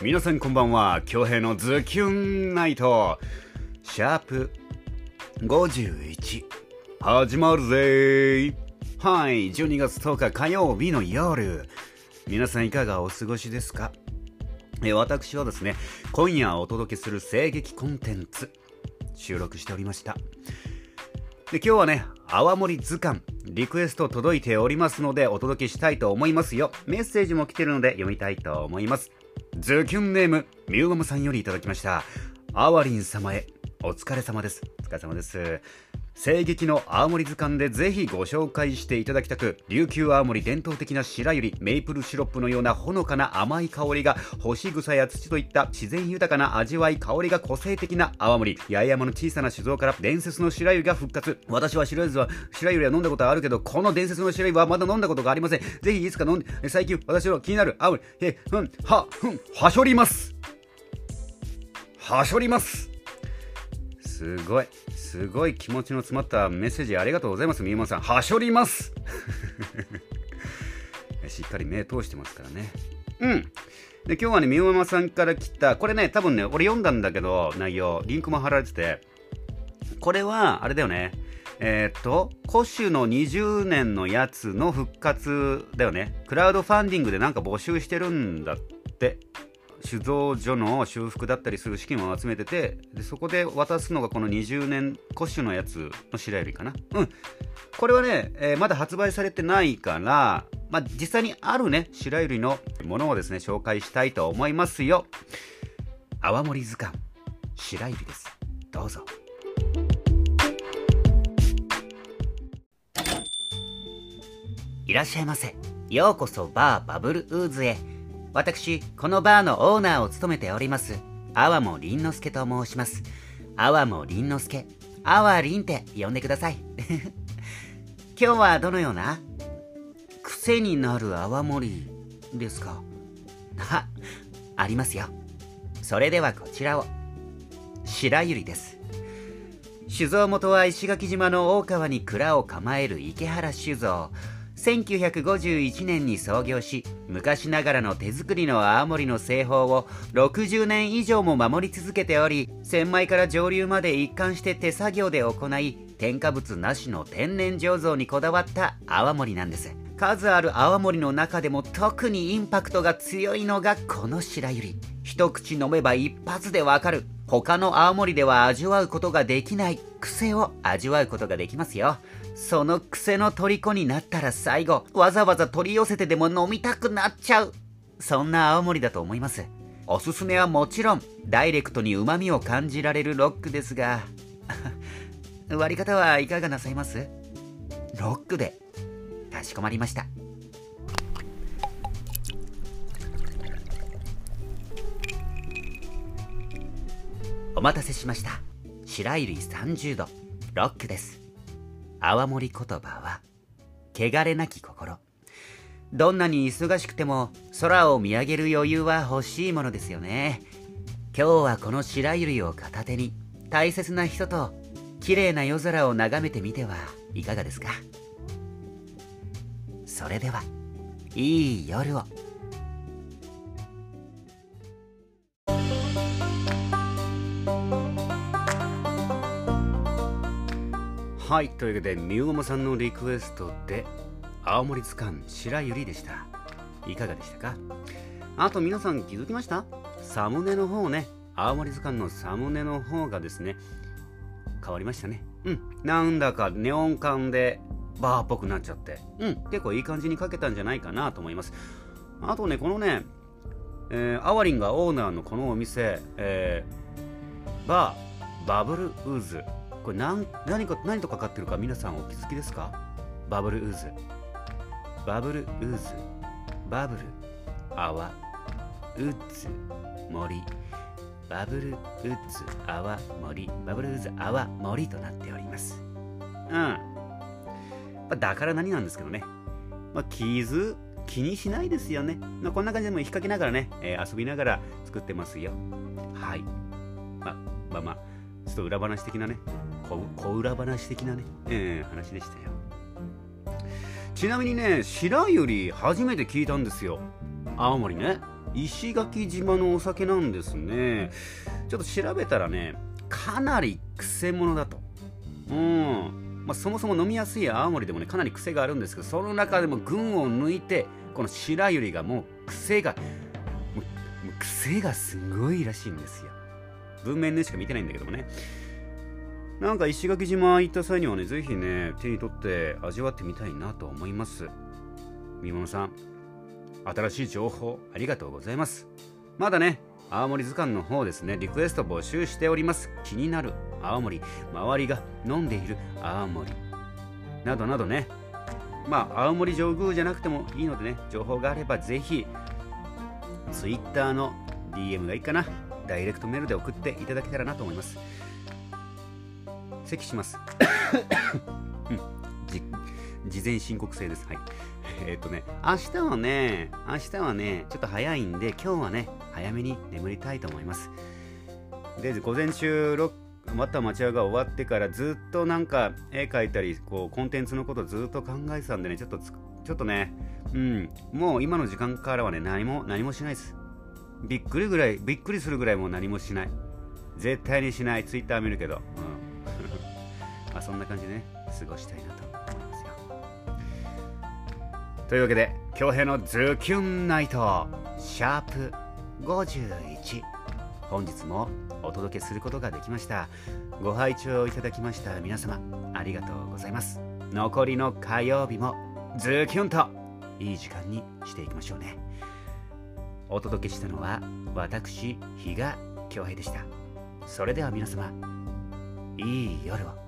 皆さんこんばんは。京平のズキュンナイト。シャープ51始まるぜ。ーはい。12月10日火曜日の夜。皆さんいかがお過ごしですか？え私はですね今夜お届けする声劇コンテンツ。収録しておりました。で今日はね泡盛図鑑。リクエスト届いておりますのでお届けしたいと思いますよ。メッセージも来てるので読みたいと思います。ズキュンネームミューマムさんよりいただきました。あわりん様へお疲れ様です。お疲れ様です。声劇の青森図鑑でぜひご紹介していただきたく琉球青森伝統的な白百合メイプルシロップのようなほのかな甘い香りが干し草や土といった自然豊かな味わい香りが個性的な青森八重山の小さな酒造から伝説の白百合が復活私は白百合は白百合は飲んだことはあるけどこの伝説の白百合はまだ飲んだことがありませんぜひいつか飲んで最近私の気になる青森へうんはうんはしょりますはしょりますすごいすごい気持ちの詰まったメッセージありがとうございます。みゆまさんはしょります。しっかり目通してますからね。うん。で今日はねみゆまさんから来たこれね多分ね俺読んだんだけど内容リンクも貼られててこれはあれだよね。えー、っと古酒の20年のやつの復活だよね。クラウドファンディングでなんか募集してるんだって。酒造所の修復だったりする資金を集めててでそこで渡すのがこの20年古酒のやつの白百合かな？うん。これはね、えー、まだ発売されてないからまあ実際にあるね白百合のものをですね紹介したいと思いますよ。泡盛図鑑白百合です。どうぞ。いらっしゃいませ。ようこそバーバブルウーズへ。私、このバーのオーナーを務めております、阿波も凛之助と申します。阿波も凛之助、阿波凛って呼んでください。今日はどのような？癖になる泡盛ですか？は、ありますよ。それではこちらを。白百合です。酒造元は石垣島の大川に蔵を構える池原酒造。1951年に創業し昔ながらの手作りの青森の製法を60年以上も守り続けており千枚から上流まで一貫して手作業で行い添加物なしの天然醸造にこだわった泡盛なんです。数ある泡盛の中でも特にインパクトが強いのがこの白百合。一口飲めば一発でわかる。他の青森では味わうことができない癖を味わうことができますよ。その癖の虜になったら最後わざわざ取り寄せてでも飲みたくなっちゃう。そんな青森だと思います。おすすめはもちろんダイレクトに旨味を感じられるロックですが。割り方はいかがなさいます？ロックでかしこまりました。お待たせしました。白百合30度ロックです。泡盛言葉は汚れなき心。どんなに忙しくても空を見上げる余裕は欲しいものですよね。今日はこの白百合を片手に大切な人と綺麗な夜空を眺めてみてはいかがですか？それではいい夜を。はいというわけでみゆももさんのリクエストで青森図鑑白百合でした。いかがでしたか？あと皆さん気づきました？サムネの方ね青森図鑑のサムネの方がですね変わりましたね。うん。なんだかネオン管でバーっぽくなっちゃって。うん。結構いい感じに書けたんじゃないかなと思います。あとねこのねえー、アワリンがオーナーのこのお店、えー、バーバブルウーズ。これ何何か何とかかってるか皆さんお気づきですか？バブルウーズ。バブルウーズ。バブル泡ウッズ。森。バブルウッズ泡森。バブルウッズ泡森となっております。うん、まあ、だから何なんですけどね。まあ傷気にしないですよね、まあ、こんな感じでも引っ掛けながらね、えー、遊びながら作ってますよ。はい。まあまあまあ。ちょっと裏話的なね。小裏話的なね、えー、話でしたよ。ちなみにね白百合初めて聞いたんですよ。青森ね。石垣島のお酒なんですね。ちょっと調べたらねかなりくせ者だと。うん。まあ、そもそも飲みやすい青森でもねかなり癖があるんですけどその中でも群を抜いてこの白百合がもう癖がもう癖がすごいらしいんですよ。文面でしか見てないんだけどもね。なんか石垣島行った際にはねぜひね手に取って味わってみたいなと思います。みものさん新しい情報ありがとうございます。まだね青森図鑑の方ですねリクエスト募集しております。気になる青森周りが飲んでいる青森。などなどね。まあ青森上宮じゃなくてもいいのでね情報があればぜひ Twitter の DM がいいかな。ダイレクトメールで送っていただけたらなと思います。咳します。事前申告制です。はい。えっとね明日はね明日はねちょっと早いんで今日はね早めに眠りたいと思います。で午前中また待ち合が終わってからずっとなんか絵描いたりこうコンテンツのことずっと考えてたんでねちょっとちょっとねうん。もう今の時間からはね何も何もしないですびっくりぐらいびっくりするぐらいもう何もしない。絶対にしない。ツイッター見るけど。うん。まあそんな感じでね。過ごしたいなと思いますよ。というわけで恭平のズキュンナイト。シャープ51本日もお届けすることができました。ご拝聴いただきました。皆様ありがとうございます。残りの火曜日もズキュンといい時間にしていきましょうね。お届けしたのは私比嘉恭平でした。それでは皆様いい夜を。